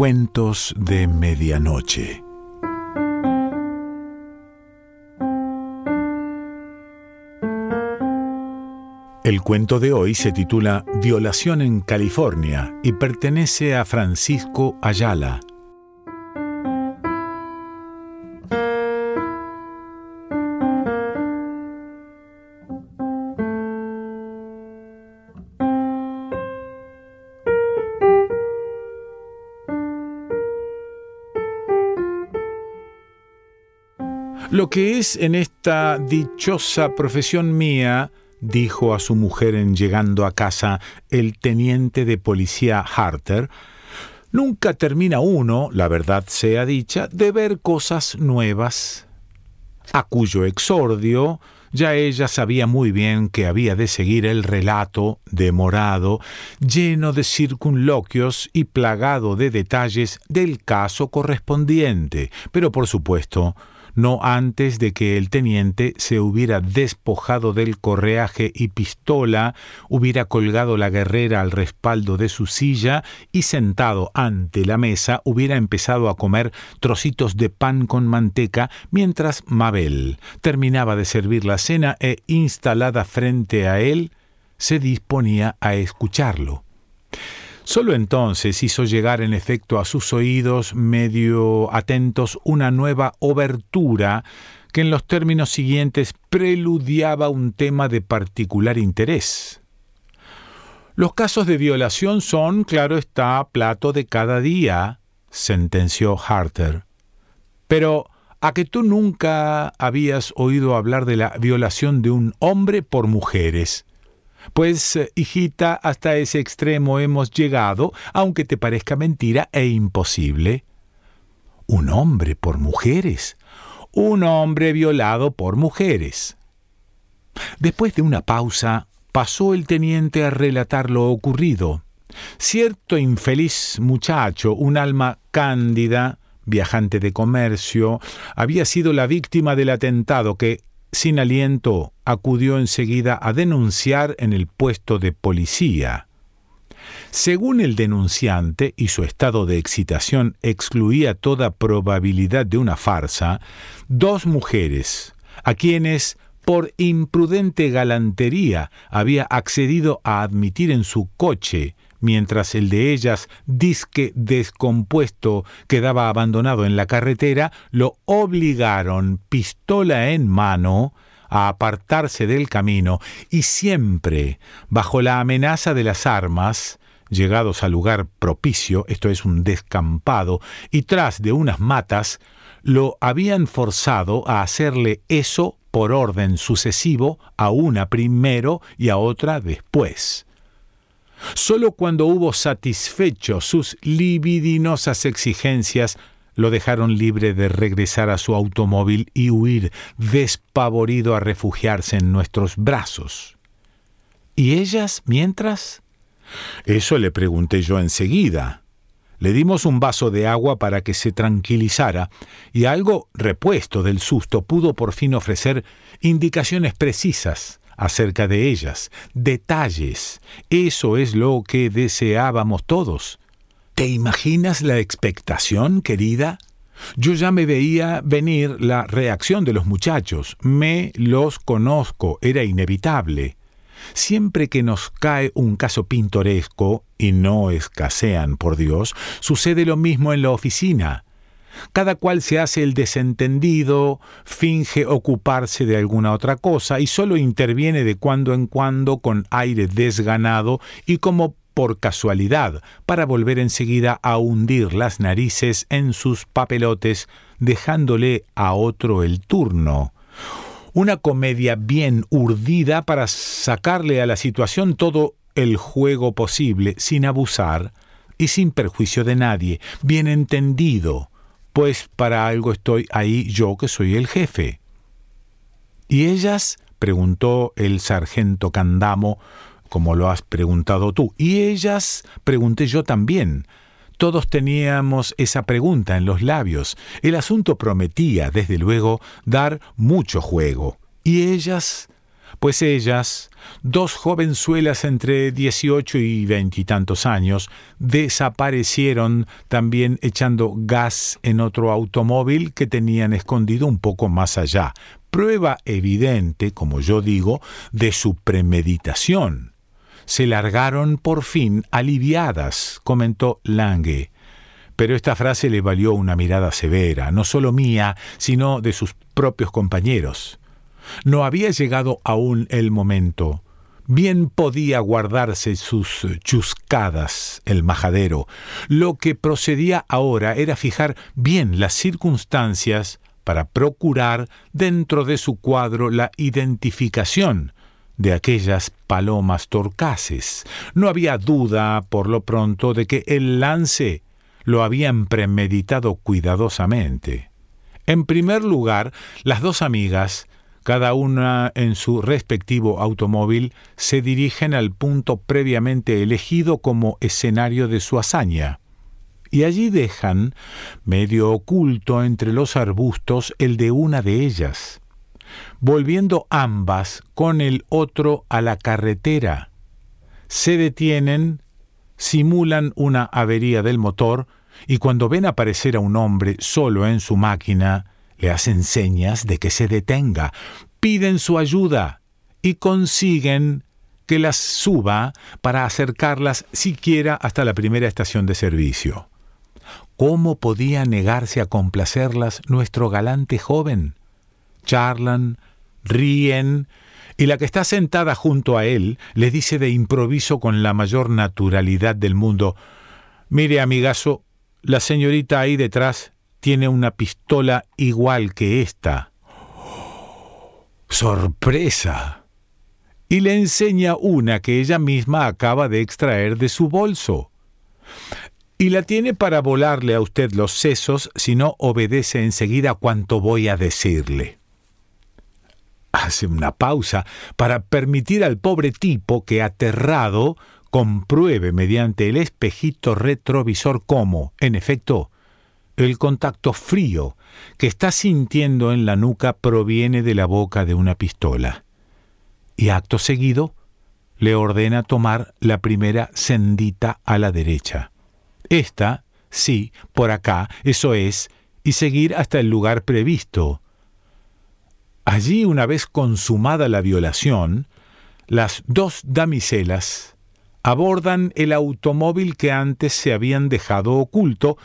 Cuentos de Medianoche. El cuento de hoy se titula Violación en California y pertenece a Francisco Ayala. Que es en esta dichosa profesión mía, dijo a su mujer en llegando a casa el teniente de policía Harter, nunca termina uno, la verdad sea dicha, de ver cosas nuevas, a cuyo exordio ya ella sabía muy bien que había de seguir el relato demorado, lleno de circunloquios y plagado de detalles del caso correspondiente, pero por supuesto no antes de que el teniente se hubiera despojado del correaje y pistola, hubiera colgado la guerrera al respaldo de su silla y sentado ante la mesa hubiera empezado a comer trocitos de pan con manteca mientras Mabel terminaba de servir la cena e instalada frente a él se disponía a escucharlo. Solo entonces hizo llegar en efecto a sus oídos medio atentos una nueva obertura que en los términos siguientes preludiaba un tema de particular interés. Los casos de violación son, claro está, plato de cada día, sentenció Harter. Pero, ¿a que tú nunca habías oído hablar de la violación de un hombre por mujeres? Pues, eh, hijita, hasta ese extremo hemos llegado, aunque te parezca mentira e imposible. Un hombre por mujeres. Un hombre violado por mujeres. Después de una pausa, pasó el teniente a relatar lo ocurrido. Cierto infeliz muchacho, un alma cándida, viajante de comercio, había sido la víctima del atentado que, sin aliento, acudió enseguida a denunciar en el puesto de policía. Según el denunciante, y su estado de excitación excluía toda probabilidad de una farsa, dos mujeres, a quienes por imprudente galantería había accedido a admitir en su coche mientras el de ellas, disque descompuesto, quedaba abandonado en la carretera, lo obligaron, pistola en mano, a apartarse del camino y siempre, bajo la amenaza de las armas, llegados al lugar propicio, esto es un descampado, y tras de unas matas, lo habían forzado a hacerle eso por orden sucesivo a una primero y a otra después. Solo cuando hubo satisfecho sus libidinosas exigencias, lo dejaron libre de regresar a su automóvil y huir despavorido a refugiarse en nuestros brazos. ¿Y ellas mientras? Eso le pregunté yo enseguida. Le dimos un vaso de agua para que se tranquilizara y algo repuesto del susto pudo por fin ofrecer indicaciones precisas acerca de ellas, detalles. Eso es lo que deseábamos todos. ¿Te imaginas la expectación, querida? Yo ya me veía venir la reacción de los muchachos. Me los conozco, era inevitable. Siempre que nos cae un caso pintoresco, y no escasean, por Dios, sucede lo mismo en la oficina. Cada cual se hace el desentendido, finge ocuparse de alguna otra cosa y solo interviene de cuando en cuando con aire desganado y como por casualidad, para volver enseguida a hundir las narices en sus papelotes, dejándole a otro el turno. Una comedia bien urdida para sacarle a la situación todo el juego posible, sin abusar y sin perjuicio de nadie, bien entendido, pues para algo estoy ahí yo que soy el jefe. ¿Y ellas? preguntó el sargento Candamo, como lo has preguntado tú. ¿Y ellas? pregunté yo también. Todos teníamos esa pregunta en los labios. El asunto prometía, desde luego, dar mucho juego. ¿Y ellas? Pues ellas, dos jovenzuelas entre 18 y veintitantos años, desaparecieron también echando gas en otro automóvil que tenían escondido un poco más allá. Prueba evidente, como yo digo, de su premeditación. Se largaron por fin aliviadas, comentó Lange. Pero esta frase le valió una mirada severa, no solo mía, sino de sus propios compañeros. No había llegado aún el momento. Bien podía guardarse sus chuscadas el majadero. Lo que procedía ahora era fijar bien las circunstancias para procurar dentro de su cuadro la identificación de aquellas palomas torcaces. No había duda, por lo pronto, de que el lance lo habían premeditado cuidadosamente. En primer lugar, las dos amigas cada una en su respectivo automóvil, se dirigen al punto previamente elegido como escenario de su hazaña. Y allí dejan, medio oculto entre los arbustos, el de una de ellas, volviendo ambas con el otro a la carretera. Se detienen, simulan una avería del motor, y cuando ven aparecer a un hombre solo en su máquina, le hacen señas de que se detenga, piden su ayuda y consiguen que las suba para acercarlas siquiera hasta la primera estación de servicio. ¿Cómo podía negarse a complacerlas nuestro galante joven? Charlan, ríen, y la que está sentada junto a él le dice de improviso con la mayor naturalidad del mundo Mire, amigazo, la señorita ahí detrás tiene una pistola igual que esta. ¡Sorpresa! Y le enseña una que ella misma acaba de extraer de su bolso. Y la tiene para volarle a usted los sesos si no obedece enseguida cuanto voy a decirle. Hace una pausa para permitir al pobre tipo que, aterrado, compruebe mediante el espejito retrovisor cómo, en efecto, el contacto frío que está sintiendo en la nuca proviene de la boca de una pistola. Y acto seguido le ordena tomar la primera sendita a la derecha. Esta, sí, por acá, eso es, y seguir hasta el lugar previsto. Allí, una vez consumada la violación, las dos damiselas abordan el automóvil que antes se habían dejado oculto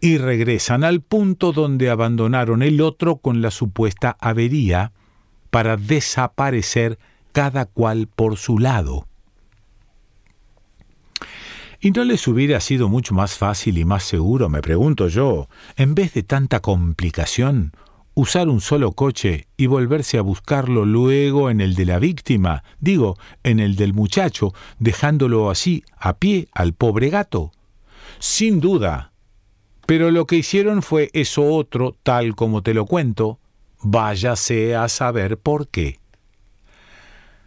y regresan al punto donde abandonaron el otro con la supuesta avería para desaparecer cada cual por su lado. ¿Y no les hubiera sido mucho más fácil y más seguro, me pregunto yo, en vez de tanta complicación, usar un solo coche y volverse a buscarlo luego en el de la víctima, digo, en el del muchacho, dejándolo así a pie al pobre gato? Sin duda, pero lo que hicieron fue eso otro, tal como te lo cuento, váyase a saber por qué.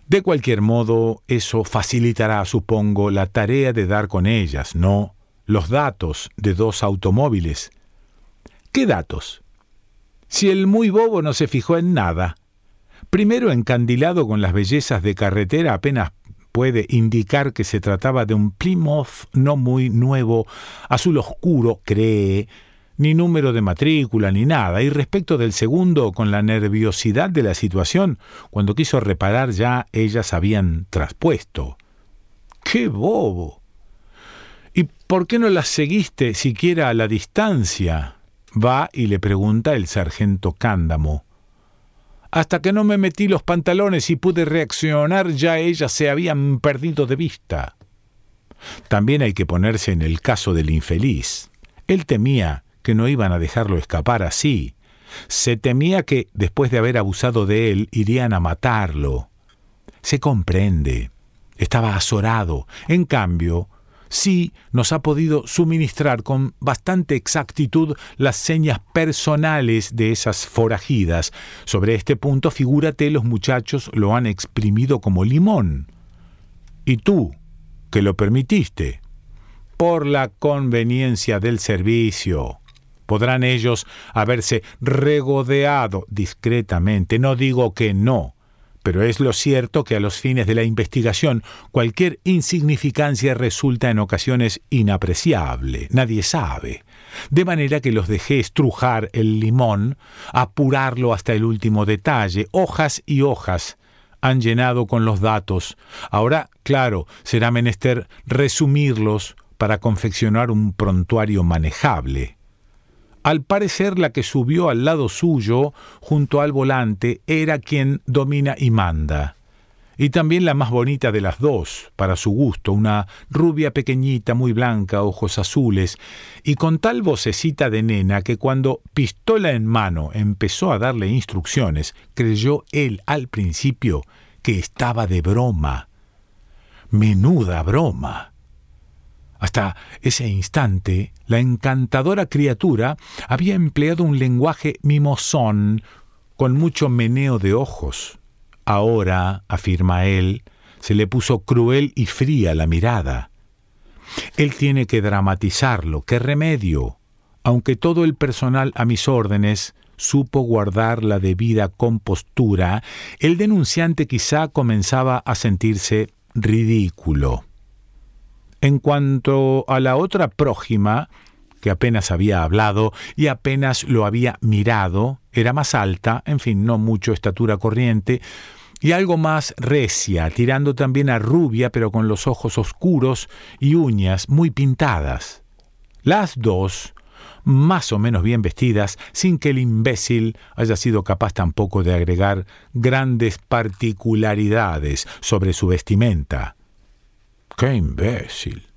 De cualquier modo, eso facilitará, supongo, la tarea de dar con ellas, ¿no? Los datos de dos automóviles. ¿Qué datos? Si el muy bobo no se fijó en nada. Primero encandilado con las bellezas de carretera apenas puede indicar que se trataba de un Plymouth no muy nuevo, azul oscuro, cree, ni número de matrícula ni nada, y respecto del segundo, con la nerviosidad de la situación, cuando quiso reparar ya ellas habían traspuesto. ¡Qué bobo! ¿Y por qué no las seguiste siquiera a la distancia? Va y le pregunta el sargento Cándamo. Hasta que no me metí los pantalones y pude reaccionar ya ellas se habían perdido de vista. También hay que ponerse en el caso del infeliz. Él temía que no iban a dejarlo escapar así. Se temía que, después de haber abusado de él, irían a matarlo. Se comprende. Estaba azorado. En cambio, sí nos ha podido suministrar con bastante exactitud las señas personales de esas forajidas. Sobre este punto, figúrate, los muchachos lo han exprimido como limón. Y tú, que lo permitiste, por la conveniencia del servicio. Podrán ellos haberse regodeado discretamente, no digo que no, pero es lo cierto que a los fines de la investigación cualquier insignificancia resulta en ocasiones inapreciable, nadie sabe. De manera que los dejé estrujar el limón, apurarlo hasta el último detalle, hojas y hojas han llenado con los datos. Ahora, claro, será menester resumirlos para confeccionar un prontuario manejable. Al parecer la que subió al lado suyo, junto al volante, era quien domina y manda. Y también la más bonita de las dos, para su gusto, una rubia pequeñita, muy blanca, ojos azules, y con tal vocecita de nena que cuando, pistola en mano, empezó a darle instrucciones, creyó él al principio que estaba de broma. Menuda broma. Hasta ese instante, la encantadora criatura había empleado un lenguaje mimosón, con mucho meneo de ojos. Ahora, afirma él, se le puso cruel y fría la mirada. Él tiene que dramatizarlo, qué remedio. Aunque todo el personal a mis órdenes supo guardar la debida compostura, el denunciante quizá comenzaba a sentirse ridículo. En cuanto a la otra prójima, que apenas había hablado y apenas lo había mirado, era más alta, en fin, no mucho estatura corriente, y algo más recia, tirando también a rubia, pero con los ojos oscuros y uñas muy pintadas. Las dos, más o menos bien vestidas, sin que el imbécil haya sido capaz tampoco de agregar grandes particularidades sobre su vestimenta. ¡Qué imbécil!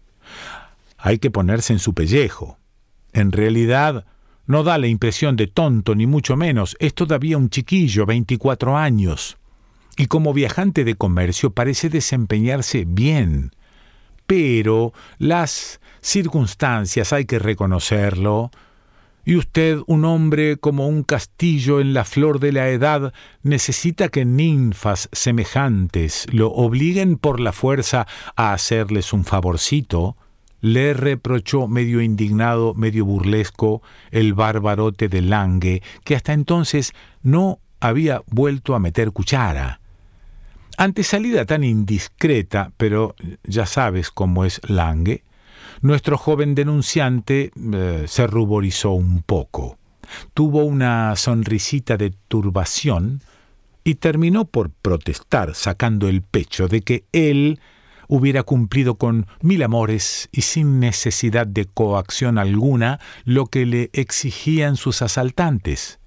Hay que ponerse en su pellejo. En realidad, no da la impresión de tonto, ni mucho menos. Es todavía un chiquillo, 24 años. Y como viajante de comercio parece desempeñarse bien. Pero las circunstancias, hay que reconocerlo, y usted, un hombre como un castillo en la flor de la edad, necesita que ninfas semejantes lo obliguen por la fuerza a hacerles un favorcito, le reprochó medio indignado, medio burlesco, el bárbarote de Lange, que hasta entonces no había vuelto a meter cuchara. Ante salida tan indiscreta, pero ya sabes cómo es Lange, nuestro joven denunciante eh, se ruborizó un poco, tuvo una sonrisita de turbación y terminó por protestar, sacando el pecho de que él hubiera cumplido con mil amores y sin necesidad de coacción alguna lo que le exigían sus asaltantes.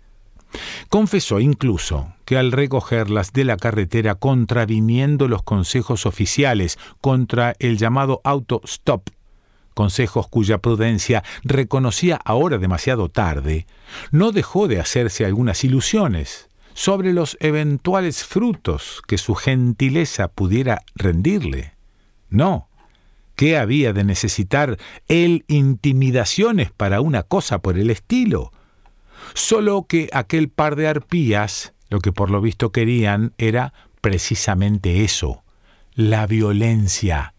Confesó incluso que al recogerlas de la carretera contraviniendo los consejos oficiales contra el llamado auto-stop consejos cuya prudencia reconocía ahora demasiado tarde, no dejó de hacerse algunas ilusiones sobre los eventuales frutos que su gentileza pudiera rendirle. No, ¿qué había de necesitar él intimidaciones para una cosa por el estilo? Solo que aquel par de arpías, lo que por lo visto querían era precisamente eso, la violencia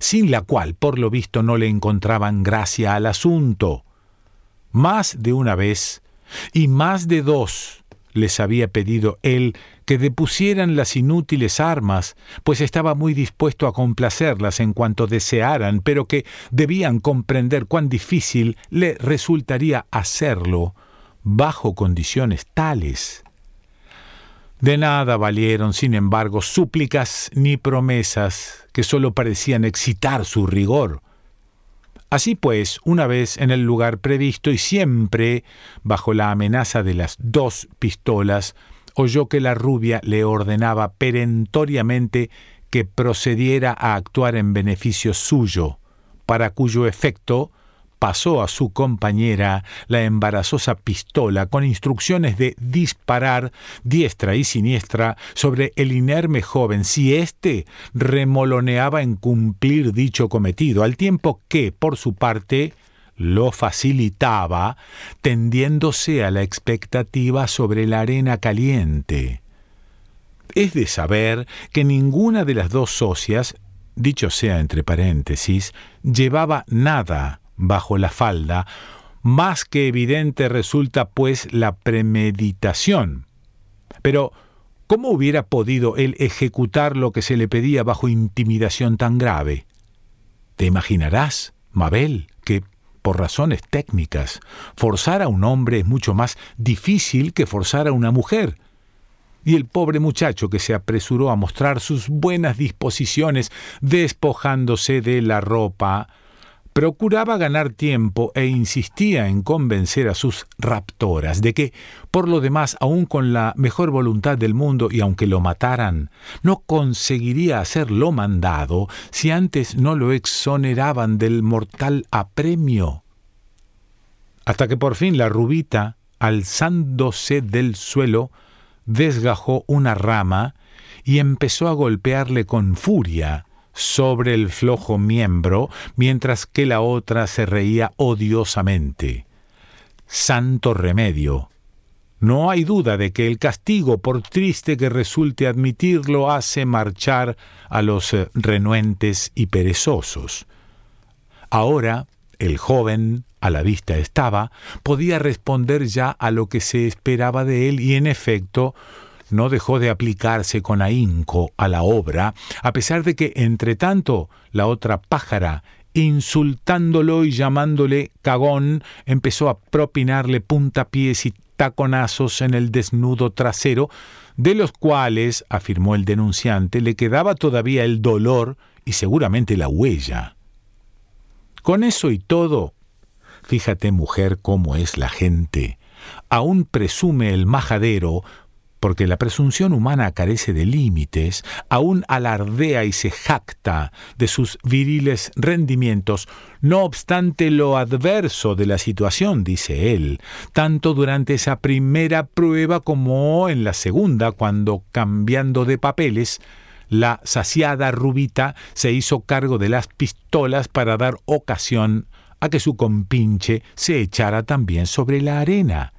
sin la cual por lo visto no le encontraban gracia al asunto. Más de una vez, y más de dos, les había pedido él que depusieran las inútiles armas, pues estaba muy dispuesto a complacerlas en cuanto desearan, pero que debían comprender cuán difícil le resultaría hacerlo bajo condiciones tales. De nada valieron, sin embargo, súplicas ni promesas que sólo parecían excitar su rigor. Así pues, una vez en el lugar previsto y siempre bajo la amenaza de las dos pistolas, oyó que la rubia le ordenaba perentoriamente que procediera a actuar en beneficio suyo, para cuyo efecto pasó a su compañera la embarazosa pistola con instrucciones de disparar diestra y siniestra sobre el inerme joven si éste remoloneaba en cumplir dicho cometido, al tiempo que, por su parte, lo facilitaba, tendiéndose a la expectativa sobre la arena caliente. Es de saber que ninguna de las dos socias, dicho sea entre paréntesis, llevaba nada bajo la falda, más que evidente resulta pues la premeditación. Pero ¿Cómo hubiera podido él ejecutar lo que se le pedía bajo intimidación tan grave? Te imaginarás, Mabel, que por razones técnicas, forzar a un hombre es mucho más difícil que forzar a una mujer. Y el pobre muchacho que se apresuró a mostrar sus buenas disposiciones despojándose de la ropa, procuraba ganar tiempo e insistía en convencer a sus raptoras de que, por lo demás, aun con la mejor voluntad del mundo y aunque lo mataran, no conseguiría hacer lo mandado si antes no lo exoneraban del mortal apremio. Hasta que por fin la rubita, alzándose del suelo, desgajó una rama y empezó a golpearle con furia sobre el flojo miembro, mientras que la otra se reía odiosamente. Santo remedio. No hay duda de que el castigo, por triste que resulte admitirlo, hace marchar a los eh, renuentes y perezosos. Ahora, el joven, a la vista estaba, podía responder ya a lo que se esperaba de él y en efecto no dejó de aplicarse con ahínco a la obra, a pesar de que, entre tanto, la otra pájara, insultándolo y llamándole cagón, empezó a propinarle puntapiés y taconazos en el desnudo trasero, de los cuales, afirmó el denunciante, le quedaba todavía el dolor y seguramente la huella. Con eso y todo, fíjate mujer cómo es la gente, aún presume el majadero porque la presunción humana carece de límites, aún alardea y se jacta de sus viriles rendimientos, no obstante lo adverso de la situación, dice él, tanto durante esa primera prueba como en la segunda, cuando, cambiando de papeles, la saciada rubita se hizo cargo de las pistolas para dar ocasión a que su compinche se echara también sobre la arena.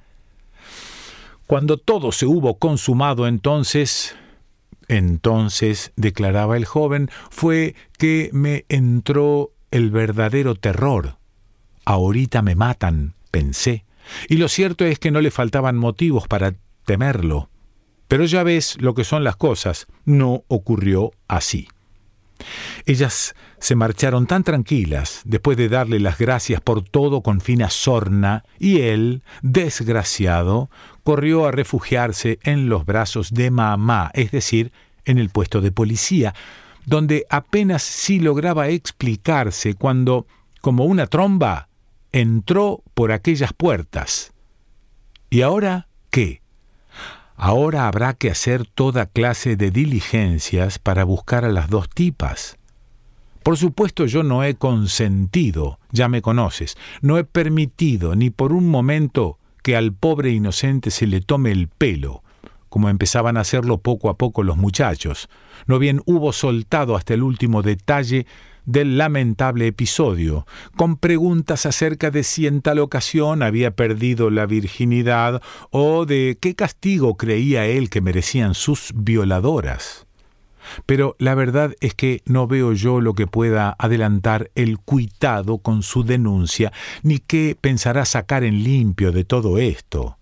Cuando todo se hubo consumado entonces, entonces, declaraba el joven, fue que me entró el verdadero terror. Ahorita me matan, pensé, y lo cierto es que no le faltaban motivos para temerlo. Pero ya ves lo que son las cosas, no ocurrió así. Ellas se marcharon tan tranquilas después de darle las gracias por todo con fina sorna, y él, desgraciado, corrió a refugiarse en los brazos de mamá, es decir, en el puesto de policía, donde apenas sí lograba explicarse cuando, como una tromba, entró por aquellas puertas. ¿Y ahora qué? Ahora habrá que hacer toda clase de diligencias para buscar a las dos tipas. Por supuesto yo no he consentido, ya me conoces, no he permitido ni por un momento que al pobre inocente se le tome el pelo, como empezaban a hacerlo poco a poco los muchachos. No bien hubo soltado hasta el último detalle del lamentable episodio, con preguntas acerca de si en tal ocasión había perdido la virginidad o de qué castigo creía él que merecían sus violadoras. Pero la verdad es que no veo yo lo que pueda adelantar el cuitado con su denuncia, ni qué pensará sacar en limpio de todo esto.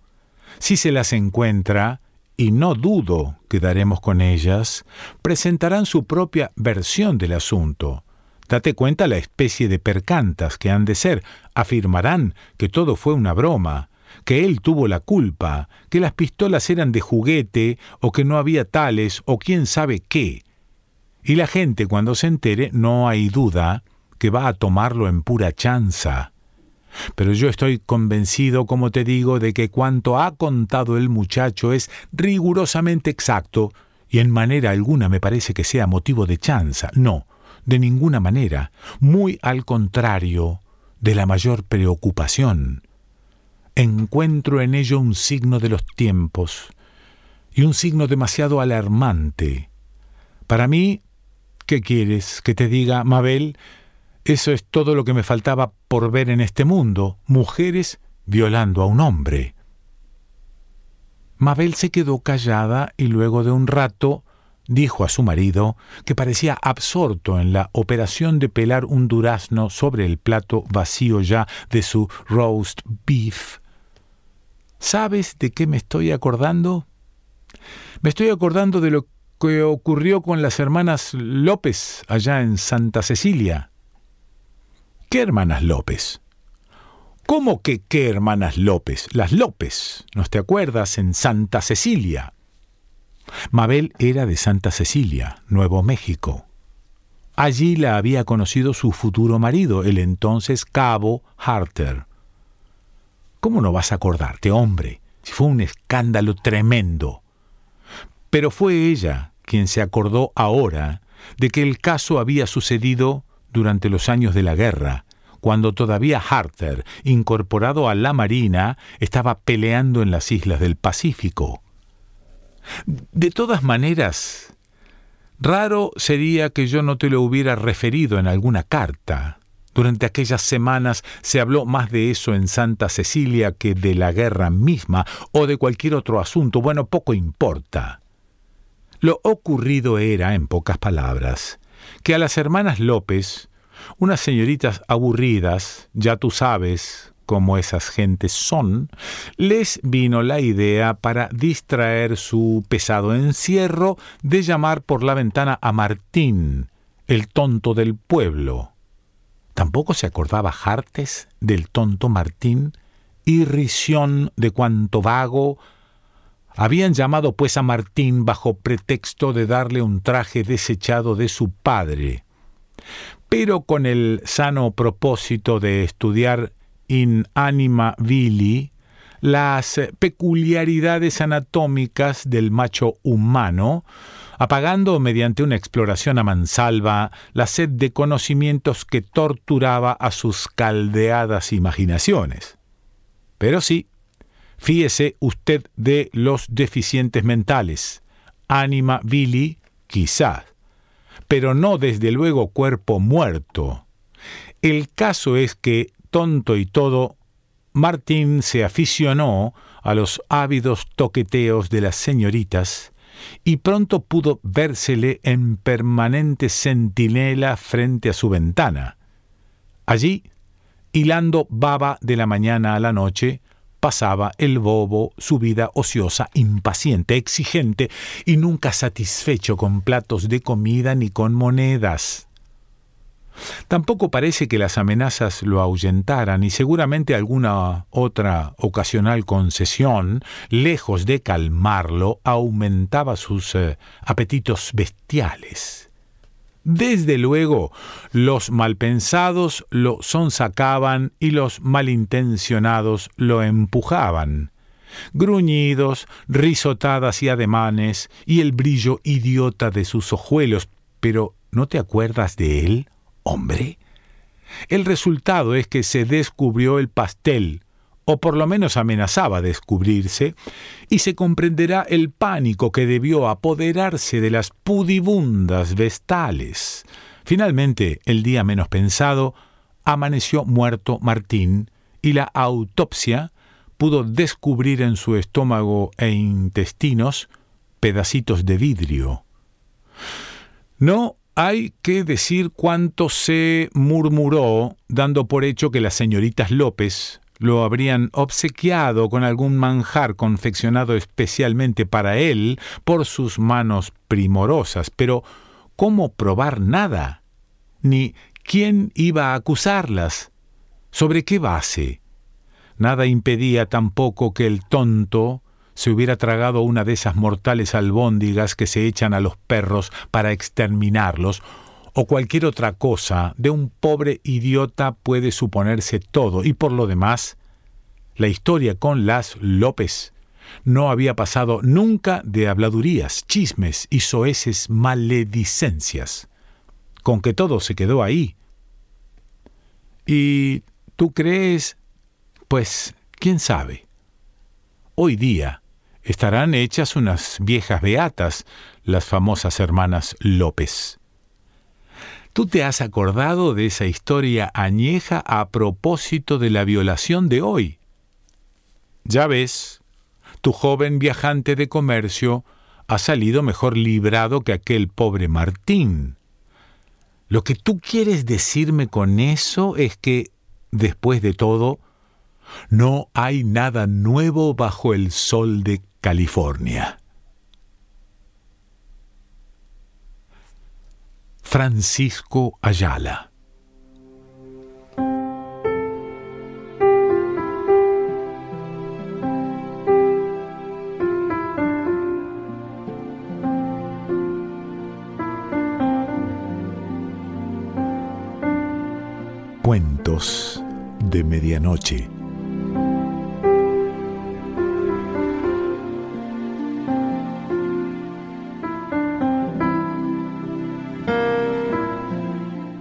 Si se las encuentra, y no dudo que daremos con ellas, presentarán su propia versión del asunto, Date cuenta la especie de percantas que han de ser. Afirmarán que todo fue una broma, que él tuvo la culpa, que las pistolas eran de juguete o que no había tales o quién sabe qué. Y la gente cuando se entere no hay duda que va a tomarlo en pura chanza. Pero yo estoy convencido, como te digo, de que cuanto ha contado el muchacho es rigurosamente exacto, y en manera alguna me parece que sea motivo de chanza. No, de ninguna manera, muy al contrario de la mayor preocupación. Encuentro en ello un signo de los tiempos, y un signo demasiado alarmante. Para mí, ¿qué quieres que te diga, Mabel? Eso es todo lo que me faltaba por ver en este mundo, mujeres violando a un hombre. Mabel se quedó callada y luego de un rato dijo a su marido, que parecía absorto en la operación de pelar un durazno sobre el plato vacío ya de su roast beef. ¿Sabes de qué me estoy acordando? Me estoy acordando de lo que ocurrió con las hermanas López allá en Santa Cecilia. ¿Qué hermanas López? ¿Cómo que qué hermanas López? Las López, ¿no te acuerdas? En Santa Cecilia. Mabel era de Santa Cecilia, Nuevo México. Allí la había conocido su futuro marido, el entonces cabo Harter. ¿Cómo no vas a acordarte, hombre? Si fue un escándalo tremendo. Pero fue ella quien se acordó ahora de que el caso había sucedido durante los años de la guerra, cuando todavía Harter, incorporado a la Marina, estaba peleando en las islas del Pacífico. De todas maneras, raro sería que yo no te lo hubiera referido en alguna carta. Durante aquellas semanas se habló más de eso en Santa Cecilia que de la guerra misma o de cualquier otro asunto. Bueno, poco importa. Lo ocurrido era, en pocas palabras, que a las hermanas López, unas señoritas aburridas, ya tú sabes cómo esas gentes son, les vino la idea para distraer su pesado encierro de llamar por la ventana a Martín, el tonto del pueblo. ¿Tampoco se acordaba Jartes del tonto Martín? Irrisión de cuanto vago. Habían llamado pues a Martín bajo pretexto de darle un traje desechado de su padre pero con el sano propósito de estudiar in anima vili las peculiaridades anatómicas del macho humano, apagando mediante una exploración a mansalva la sed de conocimientos que torturaba a sus caldeadas imaginaciones. Pero sí, fíese usted de los deficientes mentales. Anima vili, quizás pero no desde luego cuerpo muerto. El caso es que, tonto y todo, Martín se aficionó a los ávidos toqueteos de las señoritas y pronto pudo vérsele en permanente centinela frente a su ventana. Allí, hilando baba de la mañana a la noche, pasaba el bobo su vida ociosa, impaciente, exigente y nunca satisfecho con platos de comida ni con monedas. Tampoco parece que las amenazas lo ahuyentaran y seguramente alguna otra ocasional concesión, lejos de calmarlo, aumentaba sus eh, apetitos bestiales. Desde luego, los malpensados lo sonsacaban y los malintencionados lo empujaban. Gruñidos, risotadas y ademanes, y el brillo idiota de sus ojuelos. Pero ¿no te acuerdas de él, hombre? El resultado es que se descubrió el pastel, o por lo menos amenazaba descubrirse, y se comprenderá el pánico que debió apoderarse de las pudibundas vestales. Finalmente, el día menos pensado, amaneció muerto Martín, y la autopsia pudo descubrir en su estómago e intestinos pedacitos de vidrio. No hay que decir cuánto se murmuró, dando por hecho que las señoritas López lo habrían obsequiado con algún manjar confeccionado especialmente para él por sus manos primorosas, pero ¿cómo probar nada? Ni quién iba a acusarlas. ¿Sobre qué base? Nada impedía tampoco que el tonto se hubiera tragado una de esas mortales albóndigas que se echan a los perros para exterminarlos, o cualquier otra cosa, de un pobre idiota puede suponerse todo, y por lo demás, la historia con las López no había pasado nunca de habladurías, chismes y soeces maledicencias, con que todo se quedó ahí. ¿Y tú crees? Pues, quién sabe. Hoy día estarán hechas unas viejas beatas, las famosas hermanas López. ¿Tú te has acordado de esa historia añeja a propósito de la violación de hoy? Ya ves, tu joven viajante de comercio ha salido mejor librado que aquel pobre Martín. Lo que tú quieres decirme con eso es que, después de todo, no hay nada nuevo bajo el sol de California. Francisco Ayala. Cuentos de Medianoche.